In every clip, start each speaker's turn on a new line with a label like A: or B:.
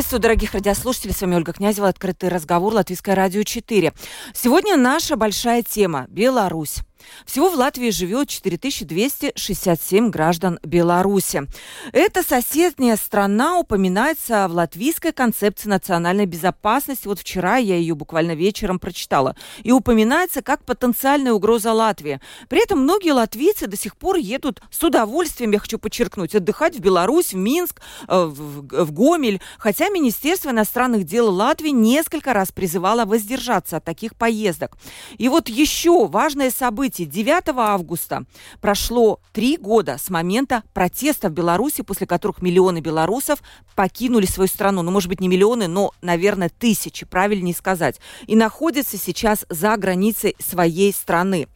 A: Приветствую, дорогих радиослушателей. С вами Ольга Князева. Открытый разговор. Латвийское радио 4. Сегодня наша большая тема – Беларусь. Всего в Латвии живет 4267 граждан Беларуси. Эта соседняя страна упоминается в латвийской концепции национальной безопасности. Вот вчера я ее буквально вечером прочитала. И упоминается как потенциальная угроза Латвии. При этом многие латвийцы до сих пор едут с удовольствием, я хочу подчеркнуть, отдыхать в Беларусь, в Минск, э, в, Гомель. Хотя Министерство иностранных дел Латвии несколько раз призывало воздержаться от таких поездок. И вот еще важное событие Кстати, 9 августа прошло три года с момента протеста в Беларуси, после которых миллионы белорусов покинули свою страну. Ну, может быть, не миллионы, но, наверное, тысячи, правильнее сказать. И находятся сейчас за границей своей страны.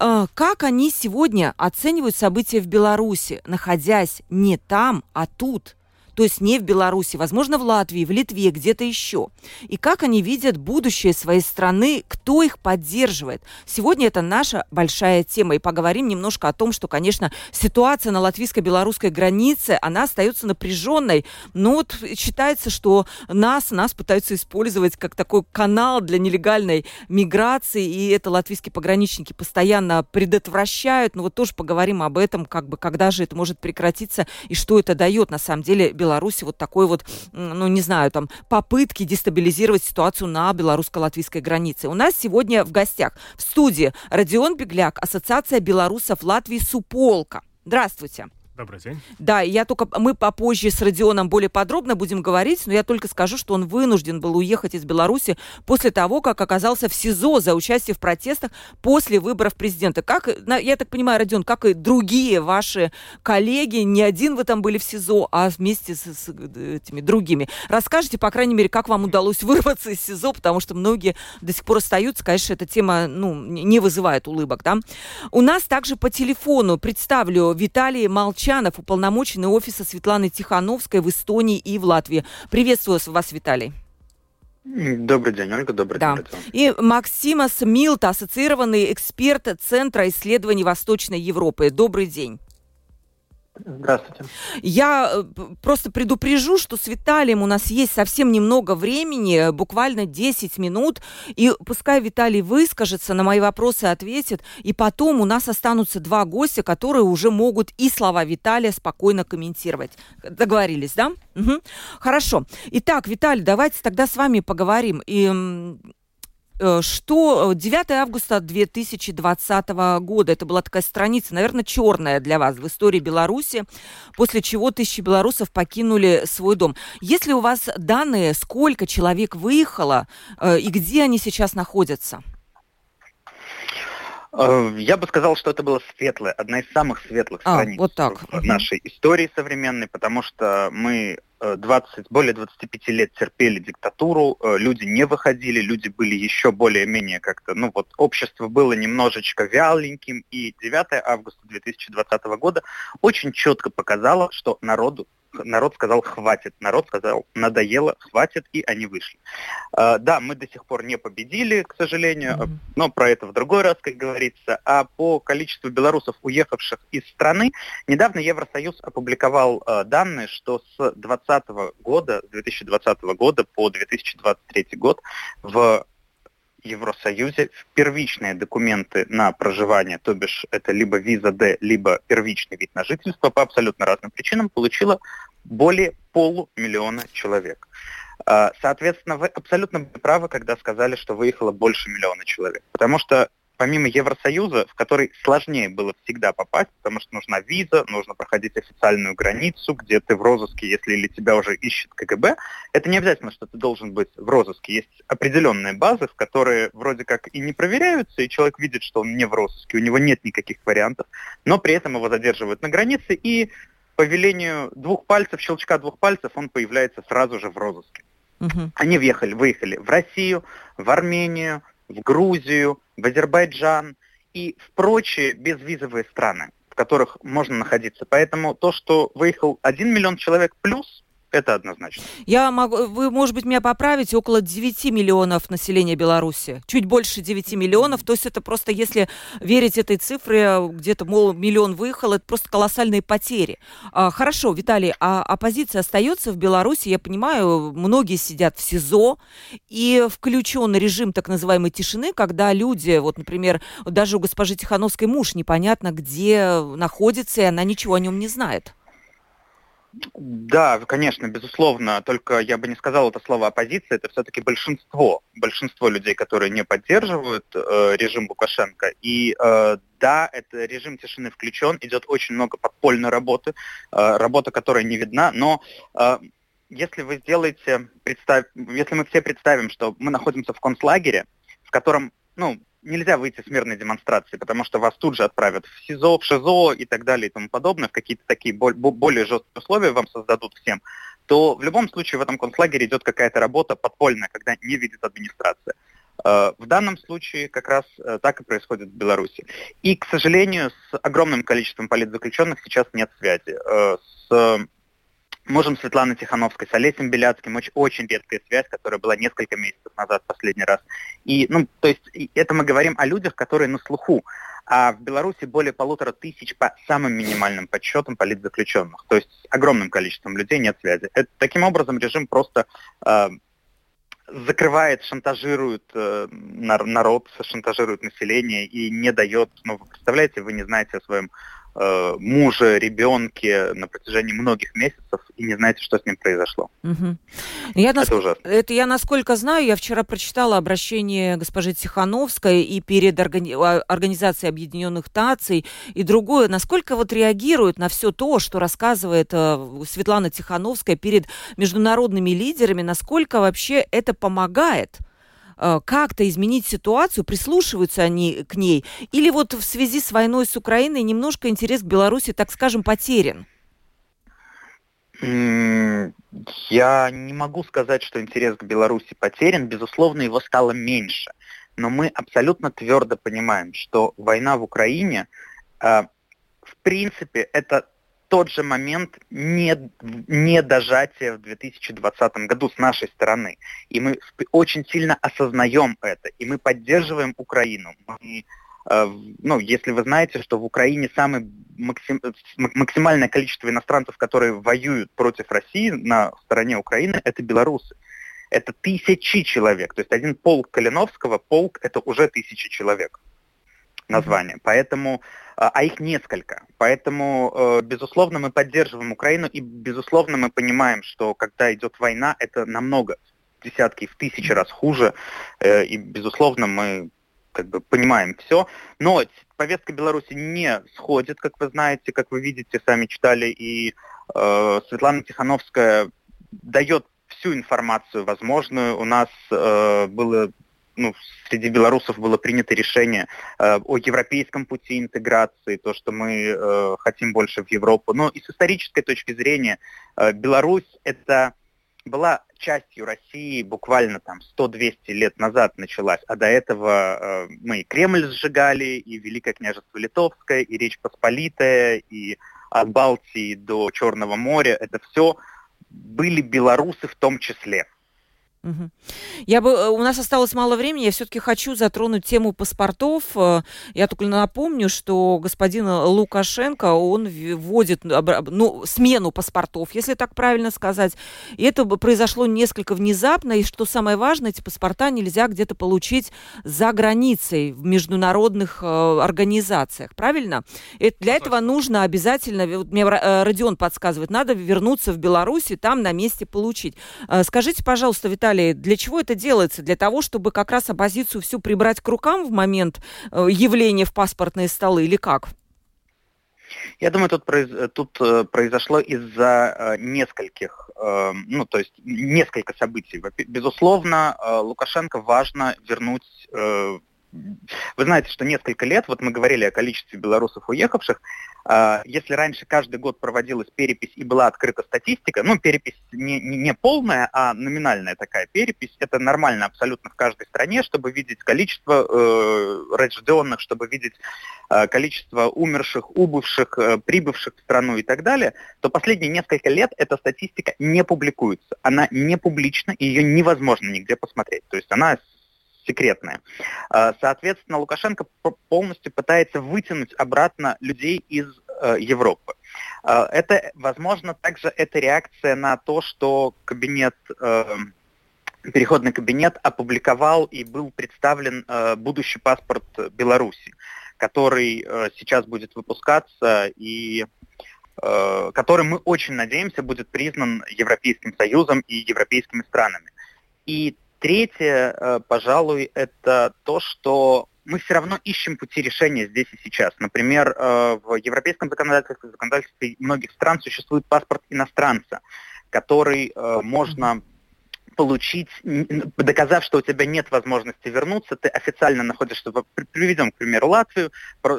A: А, как они сегодня оценивают события в Беларуси, находясь не там, а тут? То есть не в Беларуси, возможно, в Латвии, в Литве, где-то еще. И как они видят будущее своей страны, кто их поддерживает. Сегодня это наша большая тема. И поговорим немножко о том, что, конечно, ситуация на латвийско-белорусской границе, она остается напряженной. Но вот считается, что нас, нас пытаются использовать как такой канал для нелегальной миграции, и это латвийские пограничники постоянно предотвращают. Но вот тоже поговорим об этом, как бы, когда же это может прекратиться и что это дает на самом деле Беларуси вот такой вот, ну, не знаю, там, попытки дестабилизировать ситуацию на белорусско-латвийской границе. У нас сегодня в гостях в студии Родион Бегляк, Ассоциация белорусов Латвии «Суполка». Здравствуйте.
B: Добрый день.
A: Да, я только мы попозже с Родионом более подробно будем говорить, но я только скажу, что он вынужден был уехать из Беларуси после того, как оказался в СИЗО за участие в протестах после выборов президента. Как, я так понимаю, Родион, как и другие ваши коллеги, не один вы там были в СИЗО, а вместе с, с этими другими. Расскажите, по крайней мере, как вам удалось вырваться из СИЗО, потому что многие до сих пор остаются. Конечно, эта тема ну, не вызывает улыбок. Да? У нас также по телефону представлю Виталий Молчанов Молчанов, уполномоченный офиса Светланы Тихановской в Эстонии и в Латвии. Приветствую вас, Виталий.
C: Добрый день, Ольга, добрый
A: да.
C: день.
A: И Максимас Милта, ассоциированный эксперт Центра исследований Восточной Европы. Добрый день.
C: Здравствуйте.
A: Я э, просто предупрежу, что с Виталием у нас есть совсем немного времени, буквально 10 минут, и пускай Виталий выскажется, на мои вопросы ответит, и потом у нас останутся два гостя, которые уже могут и слова Виталия спокойно комментировать. Договорились, да? Угу. Хорошо. Итак, Виталий, давайте тогда с вами поговорим. И Э, что 9 августа 2020 года, это была такая страница, наверное, черная для вас в истории Беларуси, после чего тысячи белорусов покинули свой дом. Есть ли у вас данные, сколько человек выехало э, и где они сейчас находятся?
C: Э, я бы сказал, что это была светлая, одна из самых светлых а, страниц
A: вот так.
C: в нашей истории современной, потому что мы 20, более 25 лет терпели диктатуру, э, люди не выходили, люди были еще более-менее как-то, ну вот общество было немножечко вяленьким, и 9 августа 2020 года очень четко показало, что народу народ сказал хватит, народ сказал надоело, хватит, и они вышли. Uh, да, мы до сих пор не победили, к сожалению, mm-hmm. но про это в другой раз, как говорится. А по количеству белорусов, уехавших из страны, недавно Евросоюз опубликовал uh, данные, что с 2020 года, с 2020 года по 2023 год в Евросоюзе первичные документы на проживание, то бишь это либо виза Д, либо первичный вид на жительство по абсолютно разным причинам, получило более полумиллиона человек. А, соответственно, вы абсолютно правы, когда сказали, что выехало больше миллиона человек. Потому что помимо Евросоюза, в который сложнее было всегда попасть, потому что нужна виза, нужно проходить официальную границу, где ты в розыске, если или тебя уже ищет КГБ, это не обязательно, что ты должен быть в розыске. Есть определенные базы, в которые вроде как и не проверяются, и человек видит, что он не в розыске, у него нет никаких вариантов, но при этом его задерживают на границе, и по велению двух пальцев, щелчка двух пальцев, он появляется сразу же в розыске. Угу. Они въехали, выехали в Россию, в Армению, в Грузию, в Азербайджан и в прочие безвизовые страны, в которых можно находиться. Поэтому то, что выехал 1 миллион человек плюс, это однозначно.
A: Я могу, вы, может быть, меня поправите, около 9 миллионов населения Беларуси. Чуть больше 9 миллионов. То есть это просто, если верить этой цифре, где-то, мол, миллион выехал, это просто колоссальные потери. А, хорошо, Виталий, а оппозиция остается в Беларуси? Я понимаю, многие сидят в СИЗО, и включен режим так называемой тишины, когда люди, вот, например, даже у госпожи Тихановской муж непонятно где находится, и она ничего о нем не знает.
C: Да, конечно, безусловно, только я бы не сказал это слово оппозиция, это все-таки большинство, большинство людей, которые не поддерживают э, режим Лукашенко. И э, да, это режим тишины включен, идет очень много подпольной работы, э, работа, которая не видна, но э, если вы сделаете, представь, если мы все представим, что мы находимся в концлагере, в котором, ну, нельзя выйти с мирной демонстрации, потому что вас тут же отправят в СИЗО, в ШИЗО и так далее и тому подобное, в какие-то такие более жесткие условия вам создадут всем, то в любом случае в этом концлагере идет какая-то работа подпольная, когда не видит администрация. Э, в данном случае как раз э, так и происходит в Беларуси. И, к сожалению, с огромным количеством политзаключенных сейчас нет связи. Э, с Можем Светланы Тихановской с Олесем Беляцким, очень, очень редкая связь, которая была несколько месяцев назад последний раз. И, ну, то есть это мы говорим о людях, которые на слуху. А в Беларуси более полутора тысяч по самым минимальным подсчетам политзаключенных. То есть с огромным количеством людей нет связи. Это, таким образом режим просто э, закрывает, шантажирует э, народ, шантажирует население и не дает, ну, вы представляете, вы не знаете о своем э, муже, ребенке на протяжении многих месяцев и не знаете, что с ним произошло.
A: Угу. Я это нас... ужасно. Это я, насколько знаю, я вчера прочитала обращение госпожи Тихановской и перед органи... А, Организацией Объединенных Наций и другое. Насколько вот реагируют на все то, что рассказывает э, Светлана Тихановская перед международными лидерами, насколько вообще это помогает? Э, как-то изменить ситуацию, прислушиваются они к ней, или вот в связи с войной с Украиной немножко интерес к Беларуси, так скажем, потерян?
C: Я не могу сказать, что интерес к Беларуси потерян. Безусловно, его стало меньше. Но мы абсолютно твердо понимаем, что война в Украине, э, в принципе, это тот же момент не, недожатия в 2020 году с нашей стороны. И мы очень сильно осознаем это, и мы поддерживаем Украину. Мы, э, ну, если вы знаете, что в Украине самое максим, максимальное количество иностранцев, которые воюют против России на стороне Украины, это белорусы. Это тысячи человек. То есть один полк Калиновского, полк это уже тысячи человек название. Поэтому, а, а их несколько. Поэтому, э, безусловно, мы поддерживаем Украину и, безусловно, мы понимаем, что когда идет война, это намного, десятки, в тысячи раз хуже. Э, и, безусловно, мы как бы понимаем все. Но повестка Беларуси не сходит, как вы знаете, как вы видите, сами читали. И э, Светлана Тихановская дает всю информацию возможную. У нас э, было ну, среди белорусов было принято решение э, о европейском пути интеграции, то, что мы э, хотим больше в Европу. Но и с исторической точки зрения э, Беларусь это была частью России буквально там 100-200 лет назад началась, а до этого э, мы и Кремль сжигали, и Великое княжество Литовское, и Речь Посполитая, и от Балтии до Черного моря, это все были белорусы в том числе.
A: Я бы, э, у нас осталось мало времени, я все-таки хочу затронуть тему паспортов. Э, я только напомню, что господин Лукашенко, он вводит ну, смену паспортов, если так правильно сказать. И это произошло несколько внезапно, и что самое важное, эти паспорта нельзя где-то получить за границей, в международных э, организациях, правильно? И для этого нужно обязательно, вот мне э, Родион подсказывает, надо вернуться в Беларусь и там на месте получить. Э, скажите, пожалуйста, Виталий, Виталий, для чего это делается? Для того, чтобы как раз оппозицию всю прибрать к рукам в момент э, явления в паспортные столы или как?
C: Я думаю, тут, произ... тут э, произошло из-за э, нескольких, э, ну, то есть несколько событий. Безусловно, Лукашенко важно вернуть вы знаете, что несколько лет, вот мы говорили о количестве белорусов уехавших, а, если раньше каждый год проводилась перепись и была открыта статистика, ну, перепись не, не, полная, а номинальная такая перепись, это нормально абсолютно в каждой стране, чтобы видеть количество э, рожденных, чтобы видеть э, количество умерших, убывших, э, прибывших в страну и так далее, то последние несколько лет эта статистика не публикуется. Она не публична, и ее невозможно нигде посмотреть. То есть она секретная. А, соответственно, Лукашенко полностью пытается вытянуть обратно людей из э, Европы. А, это, возможно, также это реакция на то, что кабинет э, переходный кабинет опубликовал и был представлен э, будущий паспорт Беларуси, который сейчас будет выпускаться и который мы очень надеемся будет признан Европейским Союзом и европейскими странами. И Третье, э, пожалуй, это то, что мы все равно ищем пути решения здесь и сейчас. Например, э, в европейском законодательстве, в законодательстве многих стран существует паспорт иностранца, который э, можно получить, доказав, что у тебя нет возможности вернуться, ты официально находишься, приведем, к примеру, Латвию.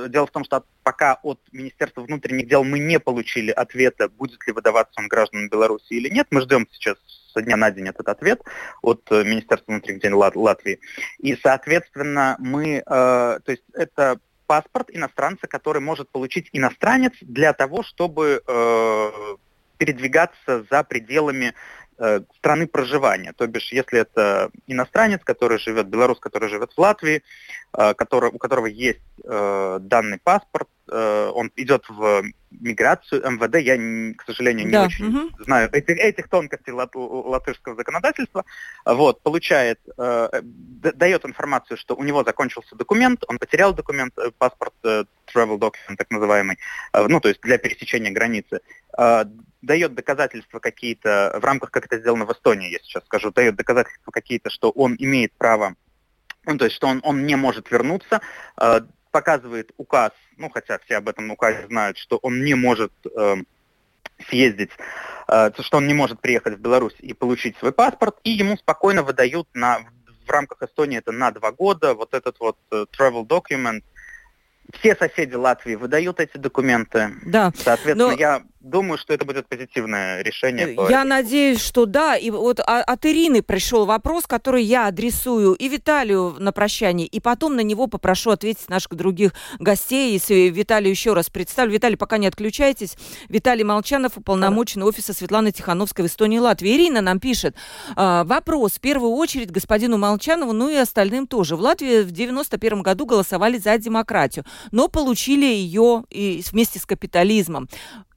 C: Дело в том, что пока от Министерства внутренних дел мы не получили ответа, будет ли выдаваться он гражданам Беларуси или нет. Мы ждем сейчас со дня на день этот ответ от э, Министерства внутренних дел Латвии. И, соответственно, мы, э, то есть это паспорт иностранца, который может получить иностранец для того, чтобы э, передвигаться за пределами страны проживания. То бишь, если это иностранец, который живет, белорус, который живет в Латвии, э, который, у которого есть э, данный паспорт, он идет в миграцию, МВД, я, к сожалению, не да. очень угу. знаю этих, этих тонкостей лат, латышского законодательства, вот, получает, дает информацию, что у него закончился документ, он потерял документ, паспорт, travel document, так называемый, ну, то есть для пересечения границы, дает доказательства какие-то, в рамках, как это сделано в Эстонии, я сейчас скажу, дает доказательства какие-то, что он имеет право, ну, то есть, что он, он не может вернуться, э, показывает указ, ну, хотя все об этом указе знают, что он не может э, съездить, э, что он не может приехать в Беларусь и получить свой паспорт, и ему спокойно выдают на, в рамках Эстонии это на два года вот этот вот э, travel document, все соседи Латвии выдают эти документы.
A: Да.
C: Соответственно, Но... я Думаю, что это будет позитивное решение.
A: Я надеюсь, что да. И вот от Ирины пришел вопрос, который я адресую и Виталию на прощание, и потом на него попрошу ответить наших других гостей. Если Виталию еще раз представлю. Виталий, пока не отключайтесь. Виталий Молчанов, уполномоченный офиса Светланы Тихановской в Эстонии и Латвии. Ирина нам пишет. А, вопрос в первую очередь господину Молчанову, ну и остальным тоже. В Латвии в 91 году голосовали за демократию, но получили ее и вместе с капитализмом.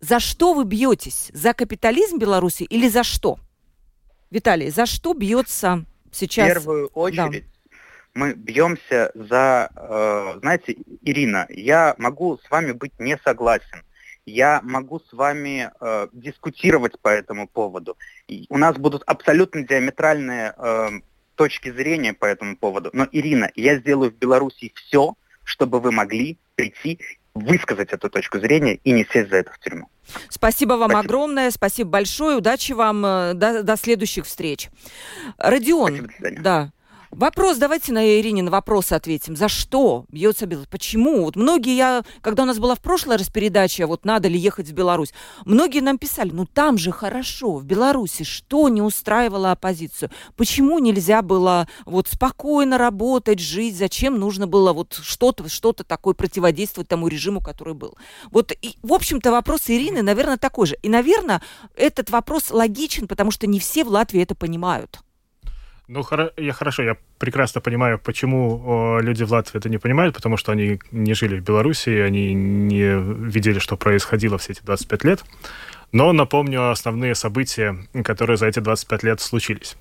A: За что вы бьетесь? За капитализм Беларуси или за что? Виталий, за что бьется сейчас?
C: В первую очередь да. мы бьемся за, э, знаете, Ирина, я могу с вами быть не согласен. Я могу с вами э, дискутировать по этому поводу. И у нас будут абсолютно диаметральные э, точки зрения по этому поводу. Но, Ирина, я сделаю в Беларуси все, чтобы вы могли прийти высказать эту точку зрения и не сесть за это в тюрьму.
A: Спасибо вам спасибо. огромное, спасибо большое, удачи вам, э, до, до следующих встреч. Родион, спасибо, да. Вопрос, давайте на Ирине на вопрос ответим. За что бьется Беларусь? Почему? Вот многие, я, когда у нас была в прошлой раз передача, вот надо ли ехать в Беларусь, многие нам писали, ну там же хорошо, в Беларуси, что не устраивало оппозицию? Почему нельзя было вот спокойно работать, жить? Зачем нужно было вот что-то что такое противодействовать тому режиму, который был? Вот, и, в общем-то, вопрос Ирины, наверное, такой же. И, наверное, этот вопрос логичен, потому что не все в Латвии это понимают.
B: Ну, я хорошо, я прекрасно понимаю, почему люди в Латвии это не понимают, потому что они не жили в Беларуси, они не видели, что происходило все эти 25 лет. Но напомню основные события, которые за эти 25 лет случились.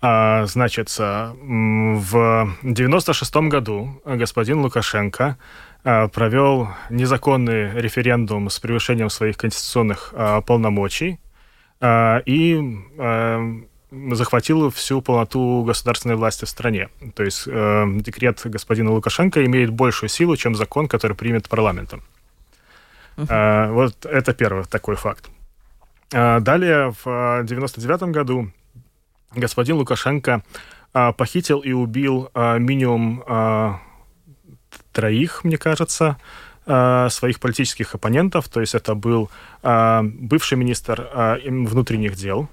B: А, значит, в 96 году господин Лукашенко а, провел незаконный референдум с превышением своих конституционных а, полномочий и захватил всю полноту государственной власти в стране. То есть э, декрет господина Лукашенко имеет большую силу, чем закон, который примет парламентом. Uh-huh. Э, вот это первый такой факт. Э, далее, в 1999 году господин Лукашенко похитил и убил минимум троих, мне кажется, своих политических оппонентов. То есть это был бывший министр внутренних дел,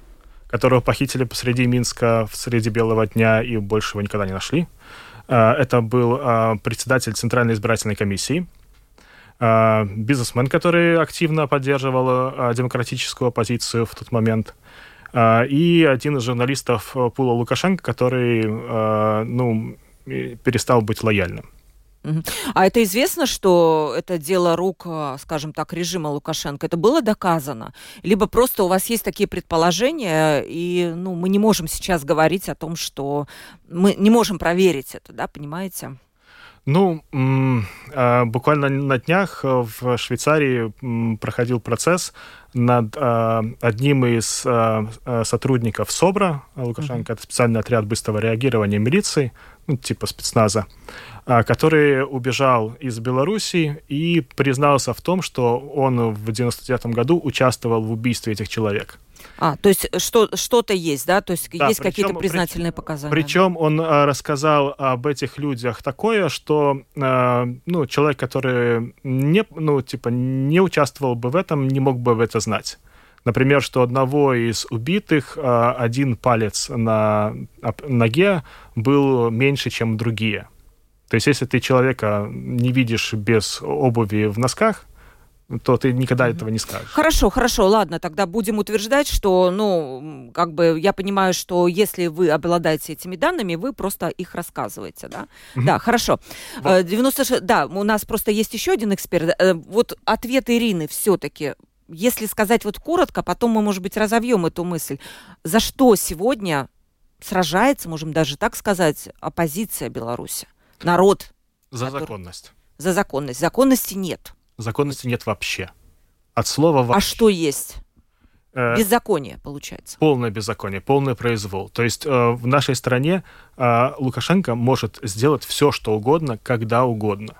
B: которого похитили посреди Минска в среди белого дня и больше его никогда не нашли. Это был председатель Центральной избирательной комиссии, бизнесмен, который активно поддерживал демократическую оппозицию в тот момент, и один из журналистов Пула Лукашенко, который ну, перестал быть лояльным.
A: А это известно, что это дело рук, а, скажем так, режима Лукашенко? Это было доказано? Либо просто у вас есть такие предположения, и ну, мы не можем сейчас говорить о том, что мы не можем проверить это, да, понимаете?
B: Ну, а, буквально на днях в Швейцарии проходил процесс над а, одним из сотрудников СОБРа Лукашенко, mm-hmm. это специальный отряд быстрого реагирования милиции, ну, типа спецназа, который убежал из Беларуси и признался в том, что он в 99 году участвовал в убийстве этих человек.
A: А, то есть что, что-то есть, да? То есть да, есть какие-то признательные
B: причем,
A: показания?
B: Причем он а, рассказал об этих людях такое, что а, ну, человек, который не, ну, типа, не участвовал бы в этом, не мог бы в это знать. Например, что одного из убитых а, один палец на ноге был меньше, чем другие. То есть, если ты человека не видишь без обуви в носках, то ты никогда этого не скажешь.
A: Хорошо, хорошо, ладно, тогда будем утверждать, что, ну, как бы я понимаю, что если вы обладаете этими данными, вы просто их рассказываете, да? Mm-hmm. Да, хорошо. Вот. 96, э, да, у нас просто есть еще один эксперт. Э, вот ответ Ирины все-таки если сказать вот коротко, потом мы, может быть, разовьем эту мысль. За что сегодня сражается, можем даже так сказать, оппозиция Беларуси? Народ.
B: За который... законность.
A: За законность. Законности нет.
B: Законности нет вообще. От слова вообще.
A: А что есть? Э, беззаконие, получается.
B: Полное беззаконие, полный произвол. То есть э, в нашей стране э, Лукашенко может сделать все, что угодно, когда угодно.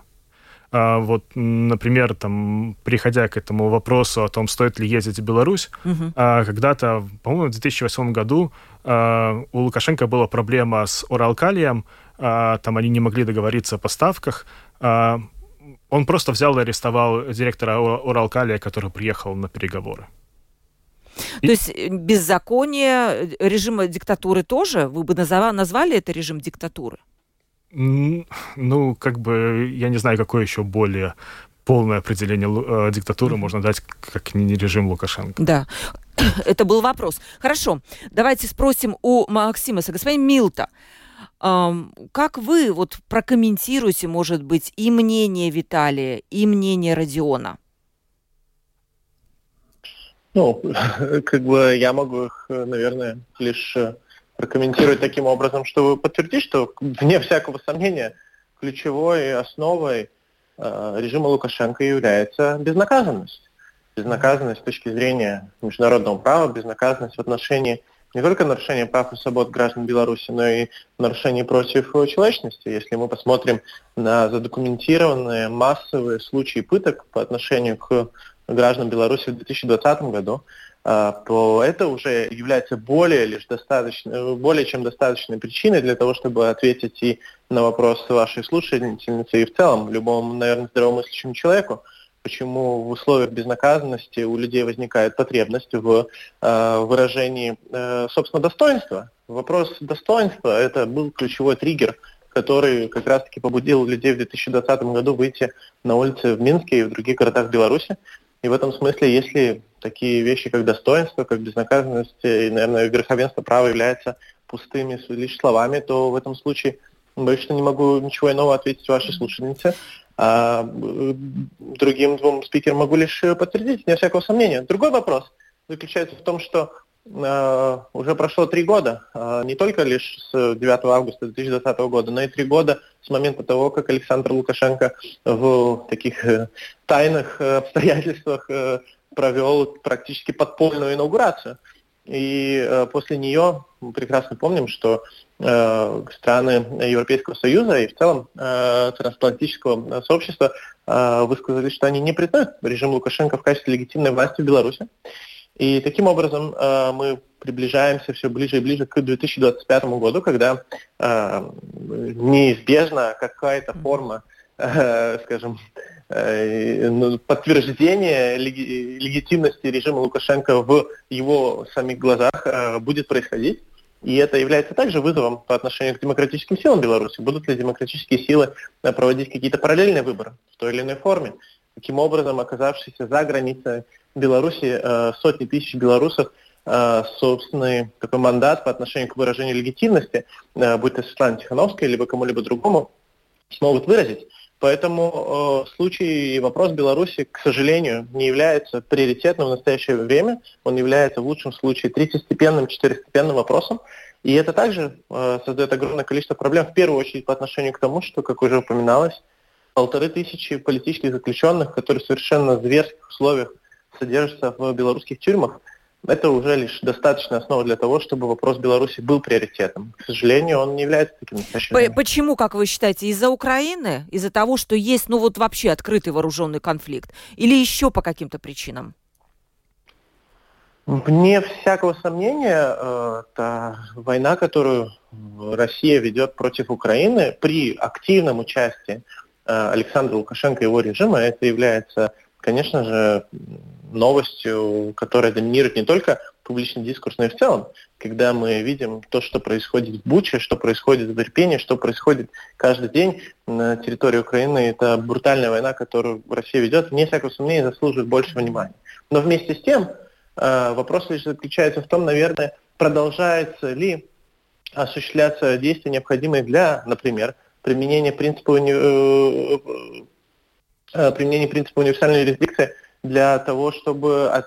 B: А, вот, например, там, приходя к этому вопросу о том, стоит ли ездить в Беларусь, угу. когда-то, по-моему, в 2008 году а, у Лукашенко была проблема с Уралкалием, там они не могли договориться о поставках, он просто взял и арестовал директора Уралкалия, который приехал на переговоры.
A: То есть э, беззаконие, э, режима диктатуры тоже? Вы бы назвали это режим диктатуры?
B: Ну, как бы, я не знаю, какое еще более полное определение э, диктатуры mm-hmm. можно дать, как не режим Лукашенко.
A: Да. Это был вопрос. Хорошо. Давайте спросим у Максимаса. Господин Милта, как вы вот прокомментируете, может быть, и мнение Виталия, и мнение Родиона?
D: Ну, как бы я могу их, наверное, лишь э, прокомментировать таким образом, чтобы подтвердить, что, вне всякого сомнения, ключевой основой э, режима Лукашенко является безнаказанность. Безнаказанность с точки зрения международного права, безнаказанность в отношении не только нарушения прав и свобод граждан Беларуси, но и нарушений против человечности. Если мы посмотрим на задокументированные массовые случаи пыток по отношению к гражданам Беларуси в 2020 году, а, то это уже является более, лишь достаточно, более чем достаточной причиной для того, чтобы ответить и на вопрос вашей слушательницы, и в целом любому, наверное, здравомыслящему человеку, почему в условиях безнаказанности у людей возникает потребность в э, выражении э, собственно достоинства. Вопрос достоинства – это был ключевой триггер, который как раз-таки побудил людей в 2020 году выйти на улицы в Минске и в других городах Беларуси. И в этом смысле, если такие вещи, как достоинство, как безнаказанность и, наверное, верховенство права являются пустыми лишь словами, то в этом случае что не могу ничего иного ответить вашей слушательнице. А другим двум спикерам могу лишь подтвердить, не всякого сомнения. Другой вопрос заключается в том, что э, уже прошло три года, э, не только лишь с 9 августа 2020 года, но и три года с момента того, как Александр Лукашенко в таких э, тайных э, обстоятельствах э, провел практически подпольную инаугурацию. И э, после нее мы прекрасно помним, что э, страны Европейского Союза и в целом э, трансатлантического сообщества высказали, что они не признают режим Лукашенко в качестве легитимной власти в Беларуси. И таким образом мы приближаемся все ближе и ближе к 2025 году, когда неизбежно какая-то форма, э, скажем, э, ну, подтверждения леги- легитимности режима Лукашенко в его самих глазах э, будет происходить. И это является также вызовом по отношению к демократическим силам Беларуси. Будут ли демократические силы э, проводить какие-то параллельные выборы в той или иной форме? Таким образом, оказавшиеся за границей Беларуси э, сотни тысяч белорусов э, собственный такой мандат по отношению к выражению легитимности, будь то Светлана Тихановская, либо кому-либо другому, смогут выразить. Поэтому э, случай и вопрос Беларуси, к сожалению, не является приоритетным в настоящее время. Он является в лучшем случае третьестепенным, четырехстепенным вопросом. И это также э, создает огромное количество проблем, в первую очередь по отношению к тому, что, как уже упоминалось, полторы тысячи политических заключенных, которые в совершенно зверских условиях содержатся в белорусских тюрьмах, это уже лишь достаточная основа для того, чтобы вопрос Беларуси был приоритетом. К сожалению, он не является таким настоящим.
A: Почему, как вы считаете, из-за Украины, из-за того, что есть, ну вот вообще открытый вооруженный конфликт, или еще по каким-то причинам?
D: Вне всякого сомнения, э, та война, которую Россия ведет против Украины при активном участии э, Александра Лукашенко и его режима, это является, конечно же, новостью, которая доминирует не только публичный дискурс, но и в целом, когда мы видим то, что происходит в Буче, что происходит в Ирпене, что происходит каждый день на территории Украины. Это брутальная война, которую Россия ведет, вне всякого сомнения, заслуживает больше внимания. Но вместе с тем, э, вопрос лишь заключается в том, наверное, продолжается ли осуществляться действия, необходимые для, например, применения принципа, уни... Э, э, применения принципа универсальной юрисдикции для того, чтобы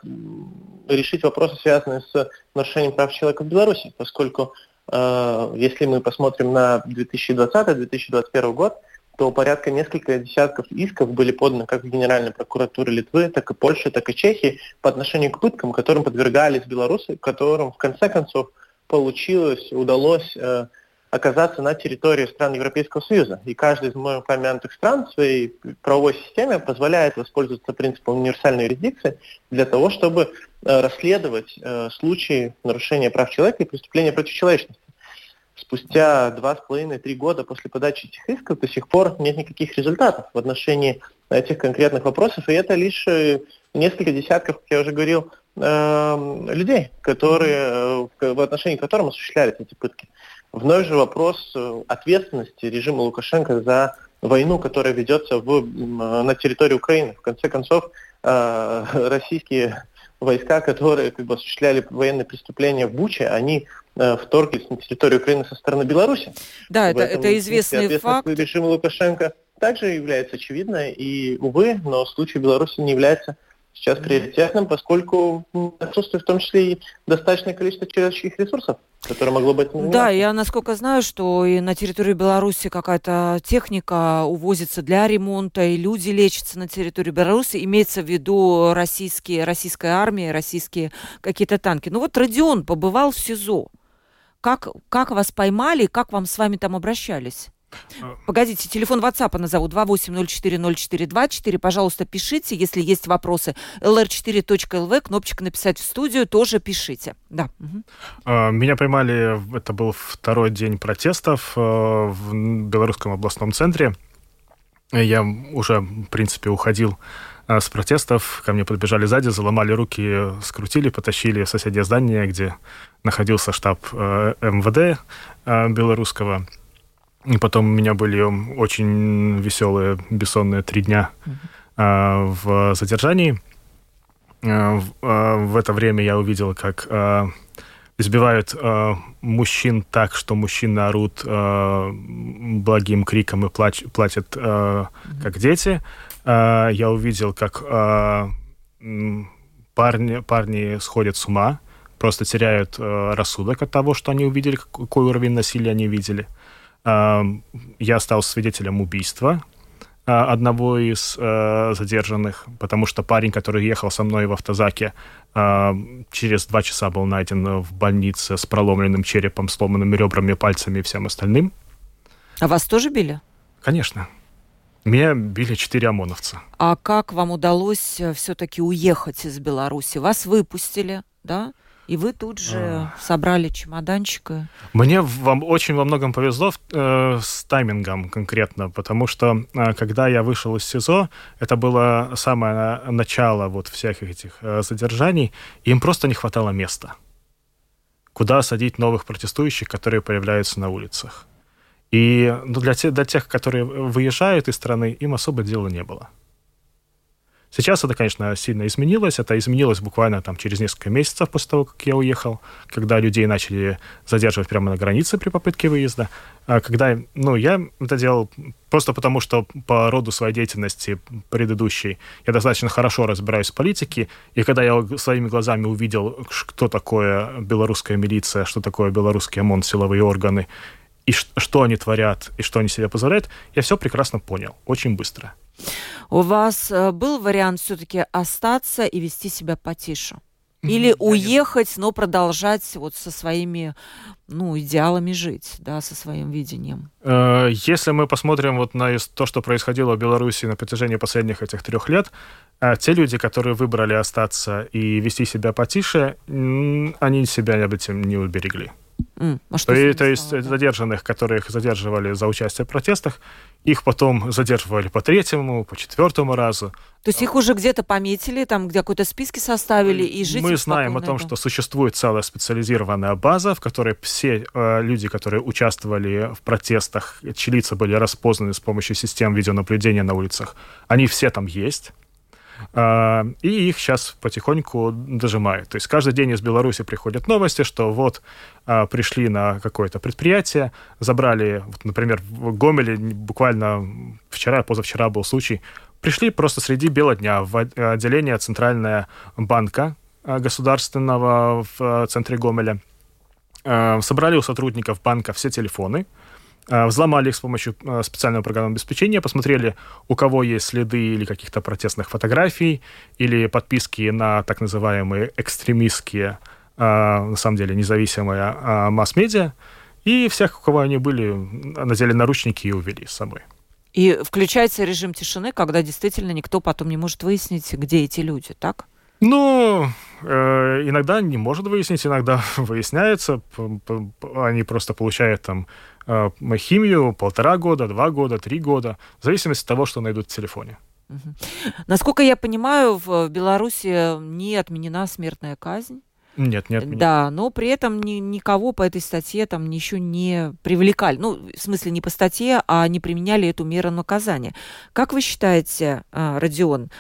D: решить вопросы, связанные с нарушением прав человека в Беларуси, поскольку э, если мы посмотрим на 2020-2021 год, то порядка несколько десятков исков были поданы как в Генеральной прокуратуре Литвы, так и Польши, так и Чехии по отношению к пыткам, которым подвергались белорусы, которым в конце концов получилось, удалось э, оказаться на территории стран Европейского Союза. И каждый из моих упомянутых стран в своей правовой системе позволяет воспользоваться принципом универсальной юрисдикции для того, чтобы э, расследовать э, случаи нарушения прав человека и преступления против человечности. Спустя два с половиной-три года после подачи этих исков до сих пор нет никаких результатов в отношении этих конкретных вопросов, и это лишь э, несколько десятков, как я уже говорил, людей, которые, в отношении которых осуществлялись эти пытки. Вновь же вопрос э, ответственности режима Лукашенко за войну, которая ведется в, на территории Украины. В конце концов, э, российские войска, которые как бы, осуществляли военные преступления в Буче, они э, вторглись на территорию Украины со стороны Беларуси.
A: Да, это, это известный факт.
D: Режим Лукашенко также является очевидной, и, увы, но случай Беларуси не является сейчас приоритетным, поскольку отсутствует в том числе и достаточное количество человеческих ресурсов, которые могло быть...
A: Да, я насколько знаю, что и на территории Беларуси какая-то техника увозится для ремонта, и люди лечатся на территории Беларуси, имеется в виду российские, российская армия, российские какие-то танки. Ну вот Родион побывал в СИЗО. Как, как вас поймали, как вам с вами там обращались? Погодите, телефон WhatsApp назову 28040424. Пожалуйста, пишите, если есть вопросы. lr4.lv, кнопочка «Написать в студию» тоже пишите. Да.
B: Угу. Меня поймали, это был второй день протестов э, в Белорусском областном центре. Я уже, в принципе, уходил э, с протестов. Ко мне подбежали сзади, заломали руки, скрутили, потащили в соседнее здание, где находился штаб э, МВД белорусского. И потом у меня были очень веселые, бессонные три дня mm-hmm. в задержании. А, в, а, в это время я увидел, как а, избивают а, мужчин так, что мужчины орут а, благим криком и плач, платят а, mm-hmm. как дети. А, я увидел, как а, парни, парни сходят с ума, просто теряют а, рассудок от того, что они увидели, какой уровень насилия они видели я стал свидетелем убийства а, одного из э, задержанных, потому что парень, который ехал со мной в автозаке, через два часа был найден в больнице с проломленным черепом, сломанными ребрами, пальцами и всем остальным.
A: А вас тоже били?
B: Конечно. Меня били четыре ОМОНовца.
A: А как вам удалось э, все-таки уехать из Беларуси? Вас выпустили, да? И вы тут же а... собрали чемоданчик. И...
B: Мне вам очень во многом повезло э, с таймингом конкретно, потому что э, когда я вышел из СИЗО, это было самое начало вот всех этих э, задержаний, им просто не хватало места, куда садить новых протестующих, которые появляются на улицах. И ну, для, те, для тех, которые выезжают из страны, им особо дела не было. Сейчас это, конечно, сильно изменилось. Это изменилось буквально там через несколько месяцев после того, как я уехал, когда людей начали задерживать прямо на границе при попытке выезда. А когда, ну, я это делал просто потому, что по роду своей деятельности предыдущей я достаточно хорошо разбираюсь в политике, и когда я своими глазами увидел, кто такое белорусская милиция, что такое белорусский ОМОН, силовые органы, и что они творят, и что они себе позволяют, я все прекрасно понял, очень быстро.
A: У вас э, был вариант все-таки остаться и вести себя потише? Или уехать, но продолжать вот со своими ну, идеалами жить, да, со своим видением?
B: Э, если мы посмотрим вот на то, что происходило в Беларуси на протяжении последних этих трех лет, э, те люди, которые выбрали остаться и вести себя потише, они себя об этом не уберегли. Mm, а что то, то есть да? задержанных, которых задерживали за участие в протестах, их потом задерживали по третьему, по четвертому разу.
A: То есть их уже где-то пометили, там где какой-то списки составили и жить.
B: Мы знаем о том, что существует целая специализированная база, в которой все э, люди, которые участвовали в протестах, чьи лица были распознаны с помощью систем видеонаблюдения на улицах, они все там есть. А, и их сейчас потихоньку дожимают. То есть каждый день из Беларуси приходят новости, что вот а, пришли на какое-то предприятие, забрали, вот, например, в Гомеле буквально вчера, позавчера был случай, пришли просто среди бела дня в отделение Центрального банка а, государственного в центре Гомеля, собрали у сотрудников банка все телефоны, взломали их с помощью э, специального программного обеспечения, посмотрели, у кого есть следы или каких-то протестных фотографий, или подписки на так называемые экстремистские, э, на самом деле независимые масс-медиа, и всех, у кого они были, надели наручники и увели с собой.
A: И включается режим тишины, когда действительно никто потом не может выяснить, где эти люди, так?
B: Ну, э, иногда не может выяснить, иногда выясняется. Они просто получают там э, химию полтора года, два года, три года, в зависимости от того, что найдут в телефоне.
A: Угу. Насколько я понимаю, в Беларуси не отменена смертная казнь.
B: Нет, нет.
A: Да, но при этом ни, никого по этой статье там еще не привлекали. Ну, в смысле, не по статье, а не применяли эту меру наказания. Как вы считаете, э, Родион,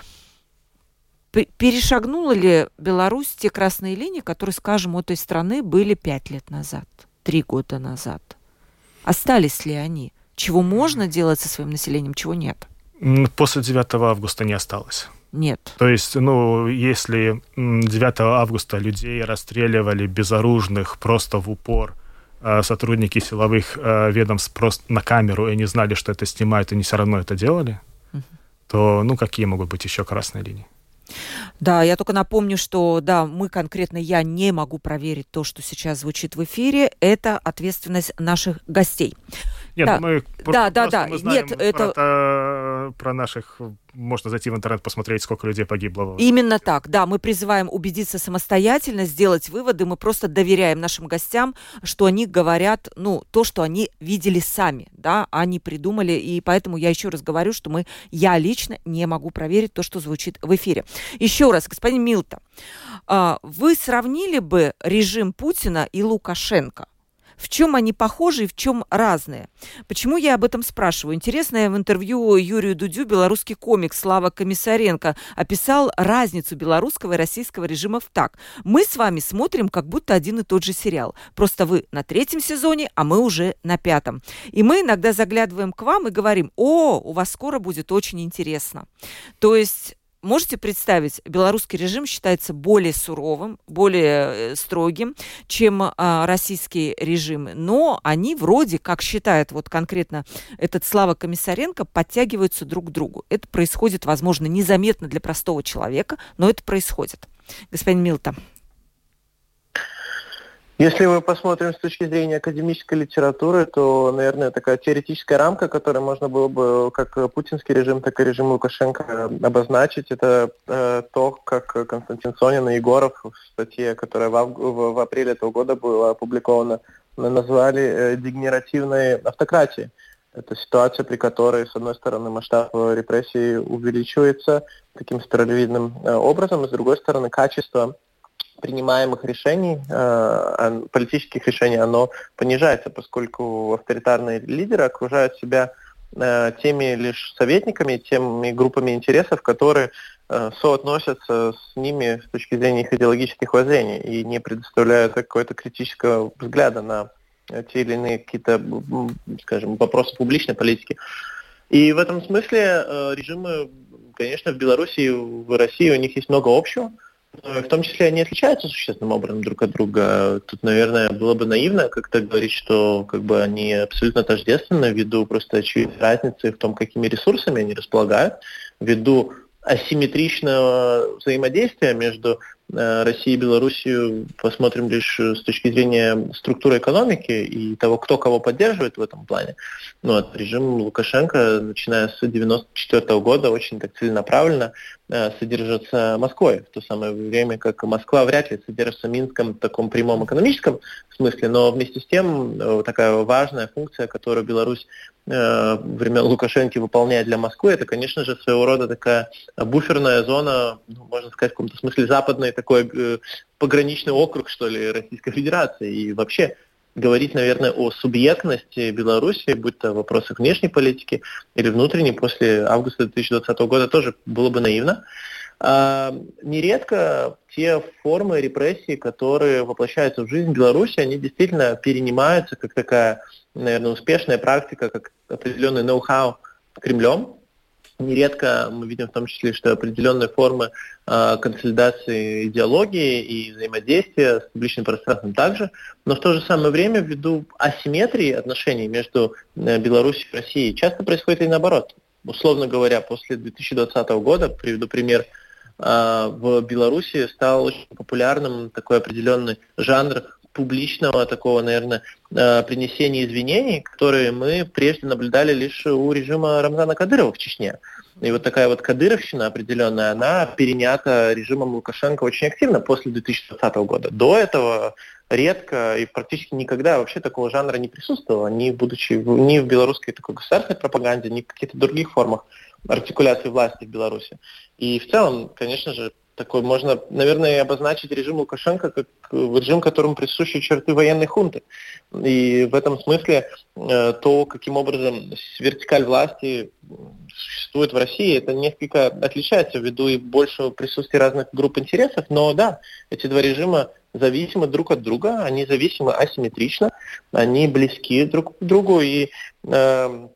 A: перешагнула ли Беларусь те красные линии, которые, скажем, у этой страны были пять лет назад, три года назад? Остались ли они? Чего можно делать со своим населением, чего нет?
B: После 9 августа не осталось.
A: Нет.
B: То есть, ну, если 9 августа людей расстреливали безоружных просто в упор, а сотрудники силовых э, ведомств просто на камеру и не знали, что это снимают, и они все равно это делали, угу. то, ну, какие могут быть еще красные линии?
A: Да, я только напомню, что да, мы конкретно, я не могу проверить то, что сейчас звучит в эфире. Это ответственность наших гостей.
B: Нет, да. мы
A: да, да, да. Мы
B: знаем Нет, это... Про, про наших можно зайти в интернет, посмотреть, сколько людей погибло.
A: Именно так, да. Мы призываем убедиться самостоятельно, сделать выводы. Мы просто доверяем нашим гостям, что они говорят, ну, то, что они видели сами, да, они придумали. И поэтому я еще раз говорю, что мы, я лично не могу проверить то, что звучит в эфире. Еще раз, господин Милта, а, вы сравнили бы режим Путина и Лукашенко? В чем они похожи и в чем разные? Почему я об этом спрашиваю? Интересное в интервью Юрию Дудю белорусский комик Слава Комиссаренко описал разницу белорусского и российского режимов так. Мы с вами смотрим как будто один и тот же сериал. Просто вы на третьем сезоне, а мы уже на пятом. И мы иногда заглядываем к вам и говорим, о, у вас скоро будет очень интересно. То есть можете представить, белорусский режим считается более суровым, более э, строгим, чем а, российский режим. Но они вроде, как считает вот конкретно этот Слава Комиссаренко, подтягиваются друг к другу. Это происходит, возможно, незаметно для простого человека, но это происходит. Господин Милта.
D: Если мы посмотрим с точки зрения академической литературы, то, наверное, такая теоретическая рамка, которую можно было бы как путинский режим, так и режим Лукашенко обозначить, это э, то, как Константин Сонин и Егоров в статье, которая в, в, в апреле этого года была опубликована, назвали э, дегенеративной автократией. Это ситуация, при которой, с одной стороны, масштаб репрессий увеличивается таким спиралевидным э, образом, и с другой стороны, качество принимаемых решений, э, политических решений, оно понижается, поскольку авторитарные лидеры окружают себя э, теми лишь советниками, теми группами интересов, которые э, соотносятся с ними с точки зрения их идеологических воззрений и не предоставляют какого-то критического взгляда на те или иные какие-то, скажем, вопросы публичной политики. И в этом смысле режимы, конечно, в Беларуси и в России у них есть много общего. Э, в том числе они отличаются существенным образом друг от друга. Тут, наверное, было бы наивно как-то говорить, что как бы они абсолютно тождественны ввиду просто очевидной разницы в том, какими ресурсами они располагают, ввиду асимметричного взаимодействия между э, Россией и Белоруссией посмотрим лишь с точки зрения структуры экономики и того, кто кого поддерживает в этом плане. Ну, вот, режим Лукашенко, начиная с 1994 года, очень так целенаправленно э, содержится Москвой, в то самое время как Москва вряд ли содержится Минском в таком прямом экономическом смысле, но вместе с тем э, такая важная функция, которую Беларусь э, времен Лукашенко выполняет для Москвы, это, конечно же, своего рода такая буферная зона, ну, можно сказать, в каком-то смысле западный такой э, пограничный округ, что ли, Российской Федерации. И вообще говорить, наверное, о субъектности Беларуси, будь то в вопросах внешней политики или внутренней, после августа 2020 года тоже было бы наивно. А, нередко те формы репрессий, которые воплощаются в жизнь Беларуси, они действительно перенимаются как такая, наверное, успешная практика, как определенный ноу-хау Кремлем. Нередко мы видим в том числе, что определенные формы э, консолидации идеологии и взаимодействия с публичным пространством также, но в то же самое время ввиду асимметрии отношений между э, Беларусью и Россией часто происходит и наоборот. Условно говоря, после 2020 года, приведу пример, э, в Беларуси стал очень популярным такой определенный жанр публичного такого, наверное, э, принесения извинений, которые мы прежде наблюдали лишь у режима Рамзана Кадырова в Чечне. И вот такая вот кадыровщина определенная, она перенята режимом Лукашенко очень активно после 2020 года. До этого редко и практически никогда вообще такого жанра не присутствовало, ни, будучи, ни в белорусской такой государственной пропаганде, ни в каких-то других формах артикуляции власти в Беларуси. И в целом, конечно же, такой можно, наверное, обозначить режим Лукашенко как режим, которому присущи черты военной хунты. И в этом смысле э, то, каким образом вертикаль власти существует в России, это несколько отличается ввиду и большего присутствия разных групп интересов, но да, эти два режима зависимы друг от друга, они зависимы асимметрично, они близки друг к другу, и э, Э,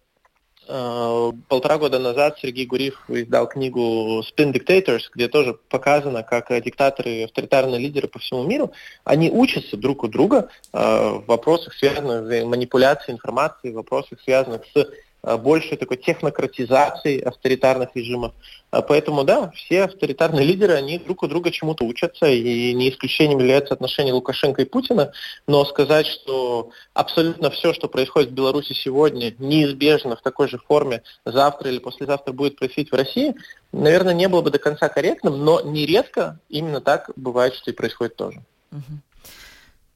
D: полтора года назад Сергей Гуриев издал книгу Spin Dictators, где тоже показано, как диктаторы и авторитарные лидеры по всему миру, они учатся друг у друга э, в вопросах, связанных с манипуляцией информацией, в вопросах, связанных с Э, большей такой технократизации авторитарных режимов. А поэтому, да, все авторитарные лидеры, они друг у друга чему-то учатся, и не исключением являются отношения Лукашенко и Путина, но сказать, что абсолютно все, что происходит в Беларуси сегодня, неизбежно в такой же форме завтра или послезавтра будет происходить в России, наверное, не было бы до конца корректным, но нередко именно так бывает, что и происходит тоже.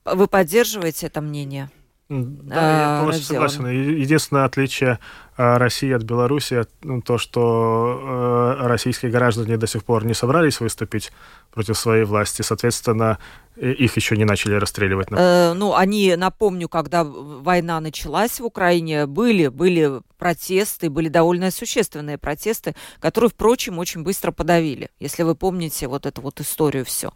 A: Вы поддерживаете это мнение?
B: Да, я полностью согласен. Единственное отличие а, России от Беларуси ну, то, что э, российские граждане до сих пор не собрались выступить против своей власти, соответственно, их еще не начали расстреливать.
A: Э, ну, они, напомню, когда война началась в Украине, были, были протесты, были довольно существенные протесты, которые, впрочем, очень быстро подавили, если вы помните вот эту вот историю все.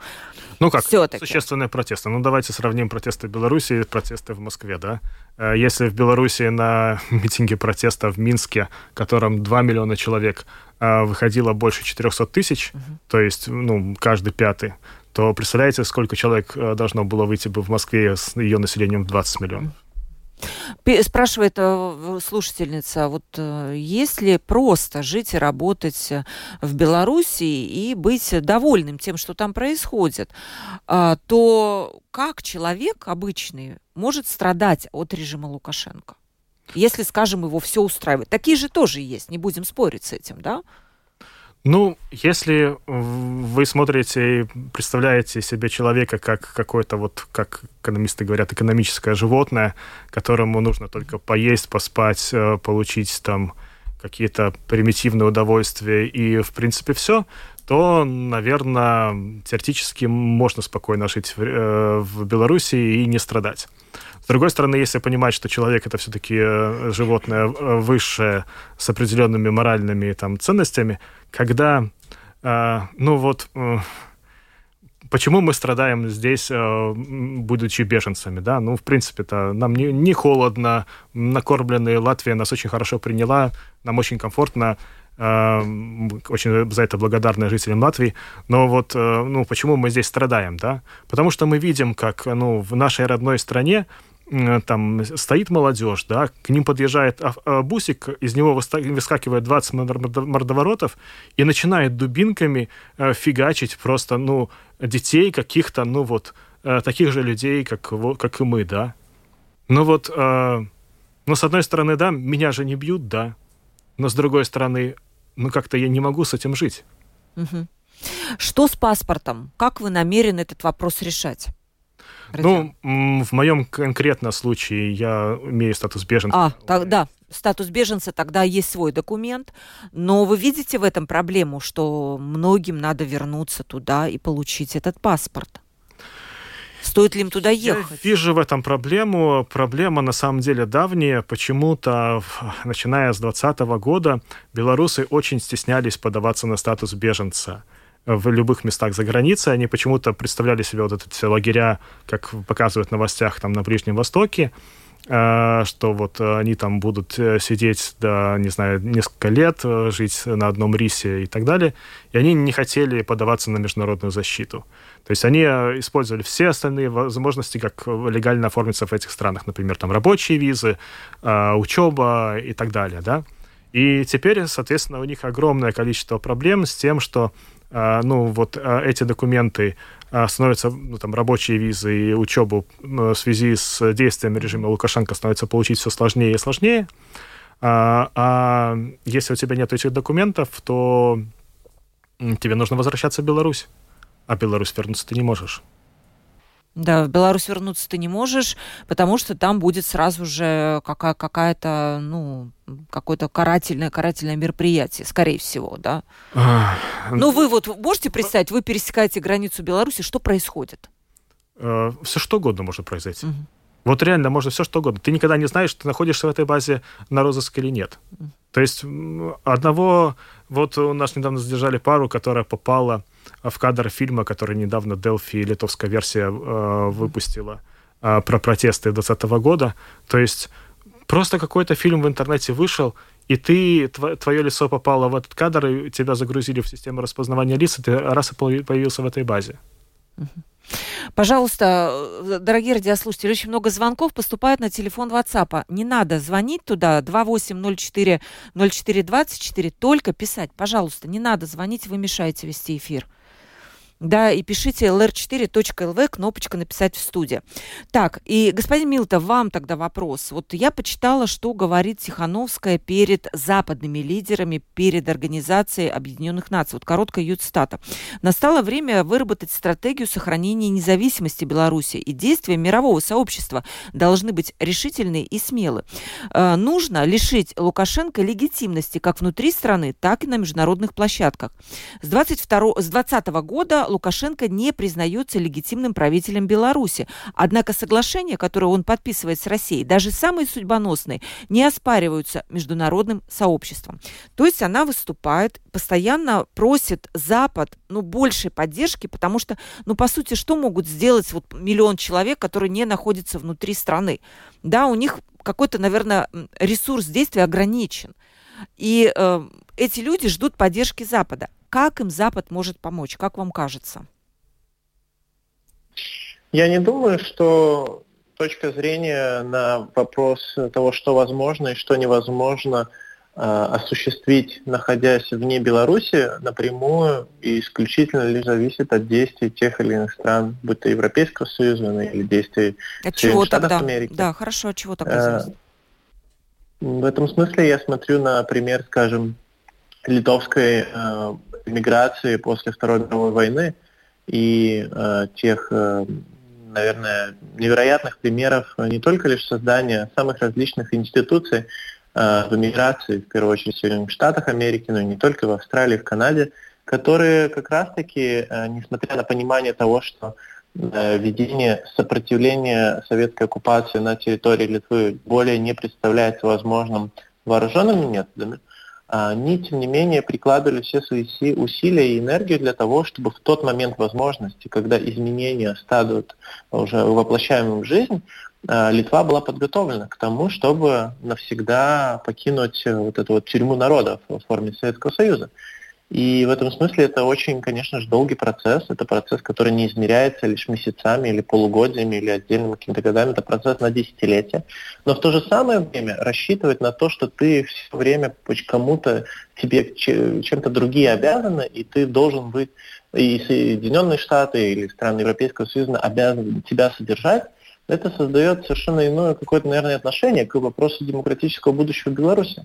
B: Ну как, Все-таки. существенные протесты. Ну давайте сравним протесты в Беларуси и протесты в Москве, да? Э, если в Беларуси на митинге протеста в Минске, в котором 2 миллиона человек, э, выходило больше 400 тысяч, угу. то есть ну, каждый пятый, то представляете, сколько человек э, должно было выйти бы в Москве с ее населением 20 миллионов?
A: Спрашивает э, слушательница, вот э, если просто жить и работать в Беларуси и быть довольным тем, что там происходит, а, то как человек обычный может страдать от режима Лукашенко? Если, скажем, его все устраивает. Такие же тоже есть, не будем спорить с этим, да?
B: Ну, если вы смотрите и представляете себе человека как какой-то вот, как экономисты говорят, экономическое животное, которому нужно только поесть, поспать, э, получить там какие-то примитивные удовольствия и, в принципе, все, то, наверное, теоретически можно спокойно жить в, э, в Беларуси и не страдать. С другой стороны, если понимать, что человек это все-таки э, животное э, высшее с определенными моральными там, ценностями, когда, э, ну вот, э, почему мы страдаем здесь, э, будучи беженцами, да? Ну, в принципе-то нам не, не холодно, накормленные Латвия нас очень хорошо приняла, нам очень комфортно, э, очень за это благодарны жителям Латвии. Но вот, ну, почему мы здесь страдаем, да? Потому что мы видим, как, ну, в нашей родной стране там стоит молодежь, да, к ним подъезжает бусик, из него выскакивает 20 мордоворотов и начинает дубинками э, фигачить просто, ну, детей каких-то, ну, вот, э, таких же людей, как, как и мы, да. Ну, вот, э, ну, с одной стороны, да, меня же не бьют, да, но с другой стороны, ну, как-то я не могу с этим жить.
A: Что с паспортом? Как вы намерены этот вопрос решать?
B: Ну, в моем конкретном случае я имею статус беженца.
A: А, так, да, статус беженца, тогда есть свой документ. Но вы видите в этом проблему, что многим надо вернуться туда и получить этот паспорт? Стоит ли им туда ехать?
B: Я вижу в этом проблему. Проблема на самом деле давняя. Почему-то, начиная с 2020 года, белорусы очень стеснялись подаваться на статус беженца в любых местах за границей. Они почему-то представляли себе вот эти лагеря, как показывают в новостях там на Ближнем Востоке, э, что вот они там будут э, сидеть, да, не знаю, несколько лет, э, жить на одном рисе и так далее. И они не хотели подаваться на международную защиту. То есть они использовали все остальные возможности, как легально оформиться в этих странах. Например, там рабочие визы, учеба и так далее, да. И теперь, соответственно, у них огромное количество проблем с тем, что а, ну, вот а, эти документы а, становятся, ну, там, рабочие визы и учебу в связи с действиями режима Лукашенко становится получить все сложнее и сложнее. А, а если у тебя нет этих документов, то тебе нужно возвращаться в Беларусь. А Беларусь вернуться ты не можешь.
A: Да, в Беларусь вернуться ты не можешь, потому что там будет сразу же какая- какая-то, ну, какое-то карательное, карательное мероприятие, скорее всего, да? ну, вы вот можете представить, вы пересекаете границу Беларуси, что происходит?
B: Э, все что угодно может произойти. Угу. Вот реально можно все что угодно. Ты никогда не знаешь, ты находишься в этой базе на розыск или нет. То есть одного... Вот у нас недавно задержали пару, которая попала в кадр фильма, который недавно Delphi, литовская версия, э, выпустила э, про протесты 2020 года. То есть просто какой-то фильм в интернете вышел, и ты, твое лицо попало в этот кадр, и тебя загрузили в систему распознавания лиц, и ты раз и появился в этой базе.
A: Пожалуйста, э, дорогие радиослушатели, очень много звонков поступает на телефон WhatsApp. Не надо звонить туда 2804 0424, только писать. Пожалуйста, не надо звонить, вы мешаете вести эфир да, и пишите lr4.lv, кнопочка «Написать в студии». Так, и, господин Милта, вам тогда вопрос. Вот я почитала, что говорит Тихановская перед западными лидерами, перед Организацией Объединенных Наций. Вот короткая ее цитата. «Настало время выработать стратегию сохранения независимости Беларуси, и действия мирового сообщества должны быть решительны и смелы. Э, нужно лишить Лукашенко легитимности как внутри страны, так и на международных площадках. С, 22, с 20 года Лукашенко не признается легитимным правителем Беларуси. Однако соглашения, которые он подписывает с Россией, даже самые судьбоносные, не оспариваются международным сообществом. То есть она выступает, постоянно просит Запад ну, большей поддержки, потому что, ну, по сути, что могут сделать вот миллион человек, которые не находятся внутри страны? Да, у них какой-то, наверное, ресурс действия ограничен. И э, эти люди ждут поддержки Запада. Как им Запад может помочь? Как вам кажется?
D: Я не думаю, что точка зрения на вопрос того, что возможно и что невозможно э, осуществить, находясь вне Беларуси, напрямую и исключительно лишь зависит от действий тех или иных стран, будь то Европейского Союза или действий
A: от чего тогда? Америки. Да, хорошо, от чего тогда зависит?
D: В этом смысле я смотрю на пример, скажем, литовской э, миграции после Второй мировой войны и э, тех, э, наверное, невероятных примеров не только лишь создания самых различных институций э, в миграции, в первую очередь в Соединенных Штатах Америки, но и не только в Австралии, в Канаде, которые как раз-таки, э, несмотря на понимание того, что Э, ведение сопротивления советской оккупации на территории Литвы более не представляется возможным вооруженными методами, а они, тем не менее, прикладывали все свои усилия и энергию для того, чтобы в тот момент возможности, когда изменения стадут уже воплощаемым в жизнь, э, Литва была подготовлена к тому, чтобы навсегда покинуть вот эту вот тюрьму народов в форме Советского Союза. И в этом смысле это очень, конечно же, долгий процесс. Это процесс, который не измеряется лишь месяцами или полугодиями или отдельными какими-то годами. Это процесс на десятилетия. Но в то же самое время рассчитывать на то, что ты все время кому-то, тебе чем-то другие обязаны, и ты должен быть, и Соединенные Штаты или страны Европейского Союза обязаны тебя содержать, это создает совершенно иное какое-то, наверное, отношение к вопросу демократического будущего Беларуси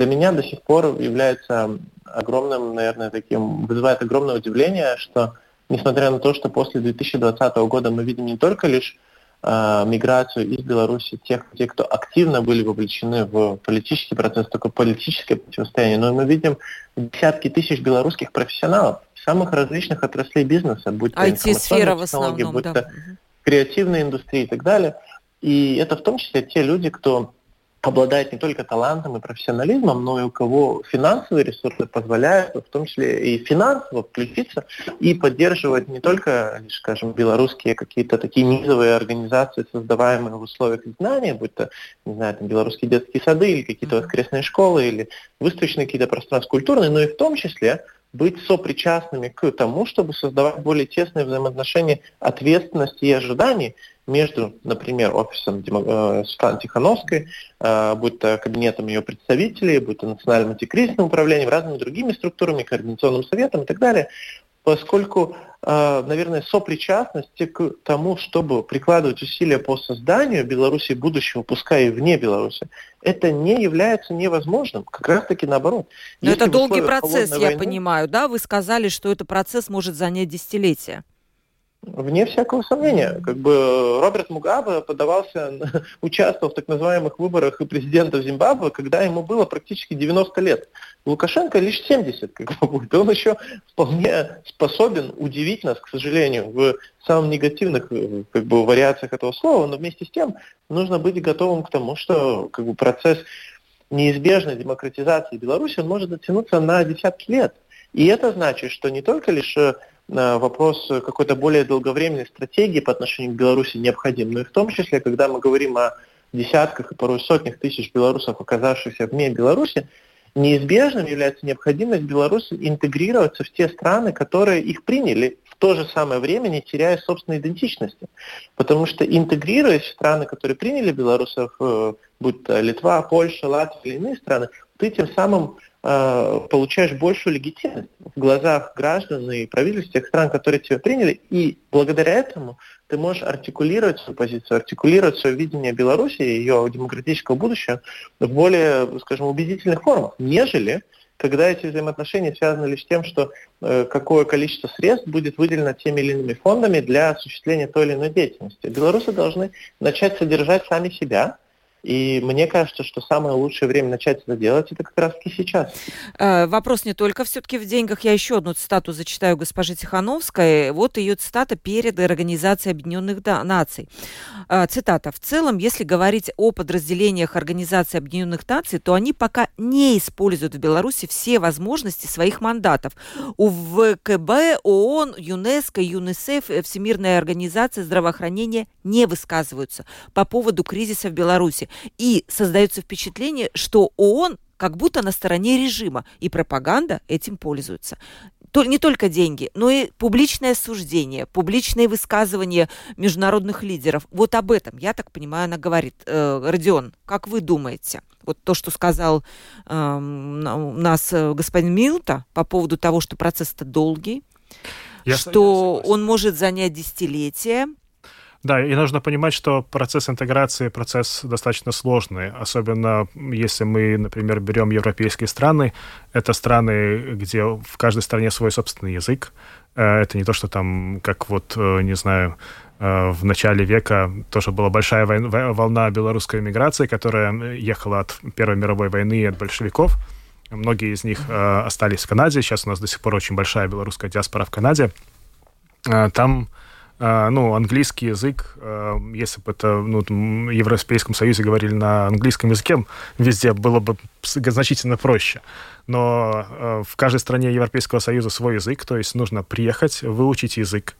D: для меня до сих пор является огромным, наверное, таким, вызывает огромное удивление, что несмотря на то, что после 2020 года мы видим не только лишь э, миграцию из Беларуси тех, те, кто активно были вовлечены в политический процесс, только политическое противостояние, но мы видим десятки тысяч белорусских профессионалов самых различных отраслей бизнеса, будь то
A: IT-сфера в основном,
D: будь да. то креативная индустрия и так далее. И это в том числе те люди, кто обладает не только талантом и профессионализмом, но и у кого финансовые ресурсы позволяют, в том числе и финансово включиться и поддерживать не только, скажем, белорусские какие-то такие низовые организации, создаваемые в условиях знания, будь то, не знаю, там, белорусские детские сады или какие-то воскресные школы, или выставочные какие-то пространства культурные, но и в том числе быть сопричастными к тому, чтобы создавать более тесные взаимоотношения ответственности и ожиданий между, например, офисом э, Светланы Тихановской, э, будь то кабинетом ее представителей, будь то национальным антикризисным управлением, разными другими структурами, координационным советом и так далее, поскольку, э, наверное, сопричастность к тому, чтобы прикладывать усилия по созданию Беларуси будущего, пускай и вне Беларуси, это не является невозможным, как раз-таки наоборот.
A: Но Если это долгий процесс, я войны, понимаю, да? Вы сказали, что этот процесс может занять десятилетия.
D: Вне всякого сомнения. Как бы Роберт Мугабе подавался, участвовал в так называемых выборах президента Зимбабве, когда ему было практически 90 лет. Лукашенко лишь 70 как бы будет. Он еще вполне способен удивить нас, к сожалению, в самых негативных как бы, вариациях этого слова, но вместе с тем нужно быть готовым к тому, что как бы, процесс неизбежной демократизации Беларуси он может затянуться на десятки лет. И это значит, что не только лишь э, вопрос какой-то более долговременной стратегии по отношению к Беларуси необходим, но и в том числе, когда мы говорим о десятках и порой сотнях тысяч белорусов, оказавшихся вне Беларуси, неизбежным является необходимость Беларуси интегрироваться в те страны, которые их приняли, в то же самое время не теряя собственной идентичности. Потому что интегрируясь в страны, которые приняли белорусов, э, будь то Литва, Польша, Латвия или иные страны, ты тем самым Э, получаешь большую легитимность в глазах граждан и правительств тех стран, которые тебя приняли, и благодаря этому ты можешь артикулировать свою позицию, артикулировать свое видение Беларуси и ее демократического будущего в более, скажем, убедительных формах, нежели когда эти взаимоотношения связаны лишь с тем, что э, какое количество средств будет выделено теми или иными фондами для осуществления той или иной деятельности. Белорусы должны начать содержать сами себя – и мне кажется, что самое лучшее время начать это делать, это как раз-таки сейчас.
A: Э, вопрос не только все-таки в деньгах. Я еще одну цитату зачитаю госпожи Тихановской. Вот ее цитата перед Организацией Объединенных Наций. Э, цитата. «В целом, если говорить о подразделениях Организации Объединенных Наций, то они пока не используют в Беларуси все возможности своих мандатов. У ВКБ, ООН, ЮНЕСКО, ЮНИСЕФ, Всемирная организация здравоохранения не высказываются по поводу кризиса в Беларуси. И создается впечатление, что ООН как будто на стороне режима, и пропаганда этим пользуется. то, не только деньги, но и публичное суждение, публичные высказывания международных лидеров. Вот об этом, я так понимаю, она говорит. Э, Родион, как вы думаете? Вот то, что сказал э, у нас э, господин Милта по поводу того, что процесс-то долгий, я что он может занять десятилетия,
B: да, и нужно понимать, что процесс интеграции процесс достаточно сложный, особенно если мы, например, берем европейские страны. Это страны, где в каждой стране свой собственный язык. Э, это не то, что там, как вот, э, не знаю, э, в начале века тоже была большая волна белорусской миграции, которая ехала от Первой мировой войны и от большевиков. Многие из них остались в Канаде. Сейчас у нас до сих пор очень большая белорусская диаспора в Канаде. Там ну, английский язык, а, если бы это ну, в Европейском Союзе говорили на английском языке, везде было бы значительно проще. Но а, в каждой стране Европейского Союза свой язык, то есть нужно приехать, выучить язык,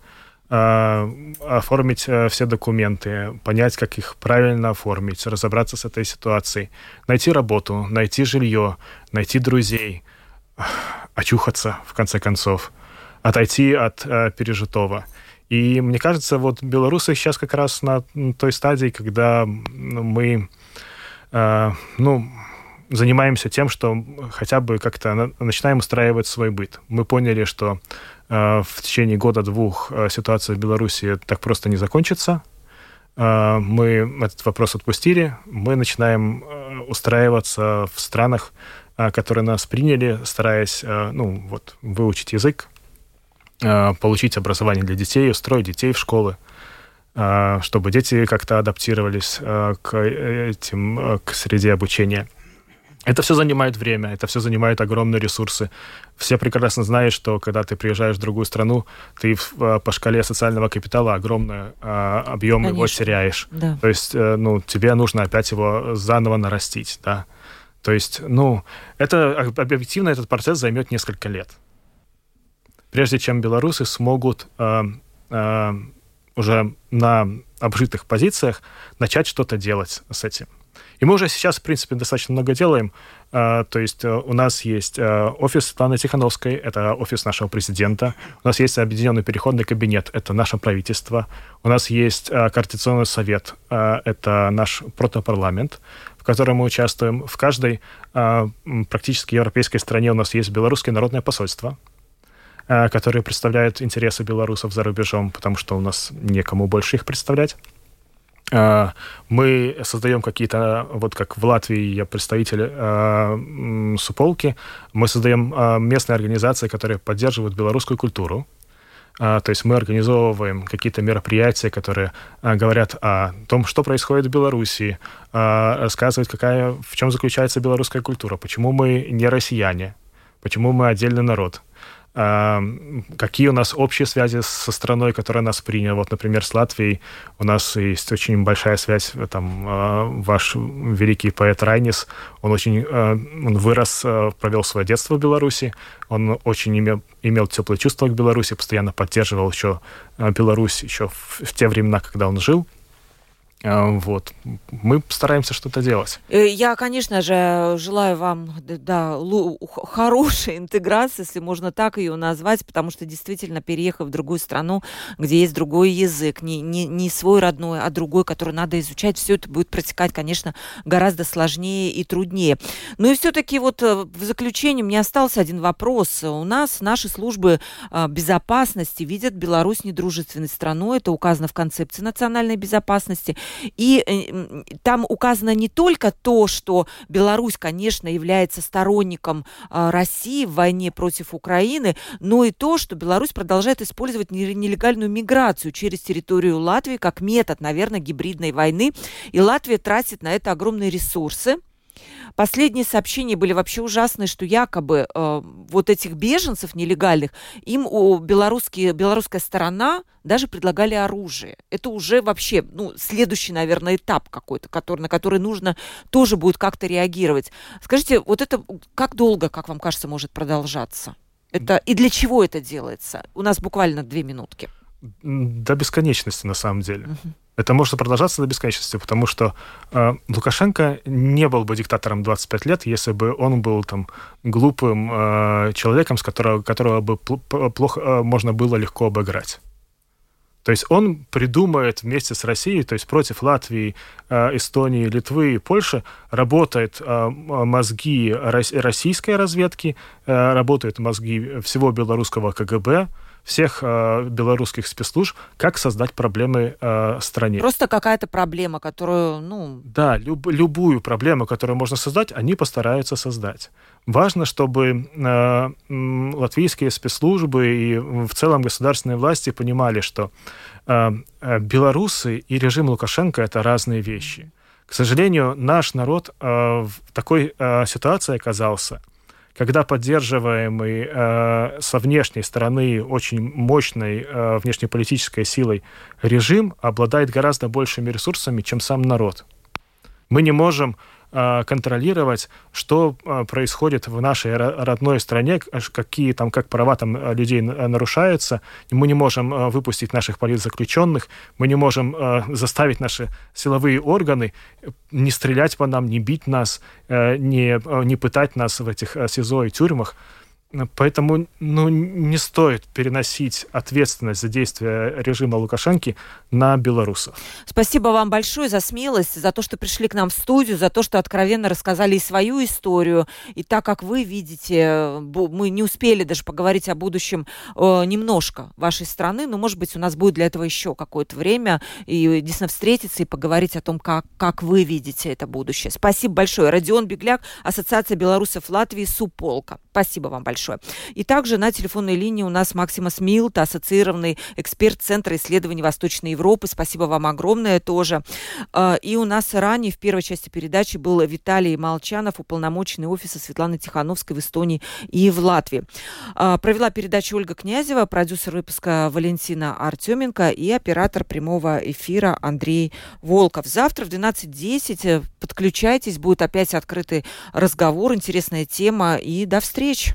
B: оформить все документы, понять, как их правильно оформить, разобраться с этой ситуацией, найти работу, найти жилье, найти друзей, очухаться, в конце концов, отойти от пережитого – и мне кажется, вот белорусы сейчас как раз на той стадии, когда мы, э, ну, занимаемся тем, что хотя бы как-то начинаем устраивать свой быт. Мы поняли, что э, в течение года-двух э, ситуация в Беларуси так просто не закончится. Э, мы этот вопрос отпустили. Мы начинаем э, устраиваться в странах, э, которые нас приняли, стараясь, ну, вот, выучить язык, получить образование для детей, устроить детей в школы, э, чтобы дети как-то адаптировались э, к этим, к среде обучения. Это все занимает время, это все занимает огромные ресурсы. Все прекрасно знают, что когда ты приезжаешь в другую страну, ты по шкале социального капитала огромный объем Конечно. его теряешь. Да. То есть, ну, тебе нужно опять его заново нарастить, да. То есть, ну, это объективно этот процесс займет несколько лет прежде чем белорусы смогут э, э, уже на обжитых позициях начать что-то делать с этим. И мы уже сейчас, в принципе, достаточно много делаем. Uh, то есть uh, у нас есть uh, офис Светланы Тихановской, это офис нашего президента. У нас есть объединенный переходный кабинет, это наше правительство. У нас есть Координационный совет, это наш протопарламент, в котором мы участвуем. В каждой практически европейской стране у нас есть белорусское народное посольство, Э, которые представляют интересы белорусов за рубежом, потому что у нас некому больше их представлять. Э, мы создаем какие-то, вот как в Латвии я представитель э, Суполки, мы создаем местные организации, которые поддерживают белорусскую культуру. То есть мы организовываем какие-то мероприятия, которые говорят о том, что происходит в Беларуси, рассказывают, какая, в чем заключается белорусская культура, почему мы не россияне, почему мы отдельный народ какие у нас общие связи со страной, которая нас приняла. Вот, например, с Латвией у нас есть очень большая связь. Там а, ваш великий поэт Райнис, он очень а, он вырос, а, провел свое детство в Беларуси, он очень имел, имел теплые чувства к Беларуси, постоянно поддерживал еще Беларусь еще в, в те времена, когда он жил. А, вот. Мы стараемся что-то делать.
A: Э, я, конечно же, желаю вам да, хорошей интеграции, если можно так ее назвать, потому что действительно, переехав в другую страну, где есть другой язык, не, не, не свой родной, а другой, который надо изучать, все это будет протекать, конечно, гораздо сложнее и труднее. Ну и все-таки вот э, в заключение мне остался один вопрос. У нас наши службы а, безопасности видят Беларусь недружественной страной, это указано в концепции национальной безопасности – и э, там указано не только то, что Беларусь, конечно, является сторонником а, России в войне против Украины, но и то, что Беларусь продолжает использовать нелегальную миграцию через территорию Латвии как метод, наверное, гибридной войны. И Латвия тратит на это огромные ресурсы. Последние сообщения были вообще ужасные, что якобы э, вот этих беженцев нелегальных, им у белорусские, белорусская сторона даже предлагали оружие. Это уже вообще, ну, следующий, наверное, этап какой-то, который, на который нужно тоже будет как-то реагировать. Скажите, вот это как долго, как вам кажется, может продолжаться? Это, и для чего это делается? У нас буквально две минутки.
B: До бесконечности, на самом деле. Угу. Это может продолжаться до бесконечности, потому что э, Лукашенко не был бы диктатором 25 лет, если бы он был там глупым э, человеком, с которого, которого бы плохо э, можно было легко обыграть. То есть он придумает вместе с Россией, то есть против Латвии, э, Эстонии, Литвы и Польши, работают э, мозги российской разведки, э, работают мозги всего белорусского КГБ, всех э, белорусских спецслужб, как создать проблемы э, стране.
A: Просто какая-то проблема, которую, ну...
B: Да, люб, любую проблему, которую можно создать, они постараются создать. Важно, чтобы э, латвийские спецслужбы и в целом государственные власти понимали, что э, э белорусы и режим Лукашенко это разные вещи. К сожалению, наш народ э, в такой э, ситуации оказался, когда поддерживаемый э, со внешней стороны очень мощной э, внешнеполитической силой режим обладает гораздо большими ресурсами, чем сам народ. Мы не можем контролировать, что э, происходит в нашей родной стране, какие там, как права там э, людей нарушаются. Мы не можем выпустить наших политзаключенных, мы не можем заставить наши силовые органы не стрелять по нам, не бить нас, не, не пытать нас в этих СИЗО и тюрьмах. Поэтому ну, не стоит переносить ответственность за действия режима Лукашенки на белорусов.
A: Спасибо вам большое за смелость, за то, что пришли к нам в студию, за то, что откровенно рассказали и свою историю. И так как вы видите, мы не успели даже поговорить о будущем э, немножко вашей страны, но, может быть, у нас будет для этого еще какое-то время и действительно встретиться и поговорить о том, как, как вы видите это будущее. Спасибо большое. Родион Бегляк, Ассоциация белорусов Латвии, Суполка. Спасибо вам большое большое. И также на телефонной линии у нас Максимас Милт, ассоциированный эксперт Центра исследований Восточной Европы. Спасибо вам огромное тоже. А, и у нас ранее в первой части передачи был Виталий Молчанов, уполномоченный офиса Светланы Тихановской в Эстонии и в Латвии. А, провела передачу Ольга Князева, продюсер выпуска Валентина Артеменко и оператор прямого эфира Андрей Волков. Завтра в 12.10 э, подключайтесь, будет опять открытый разговор, интересная тема и до встречи.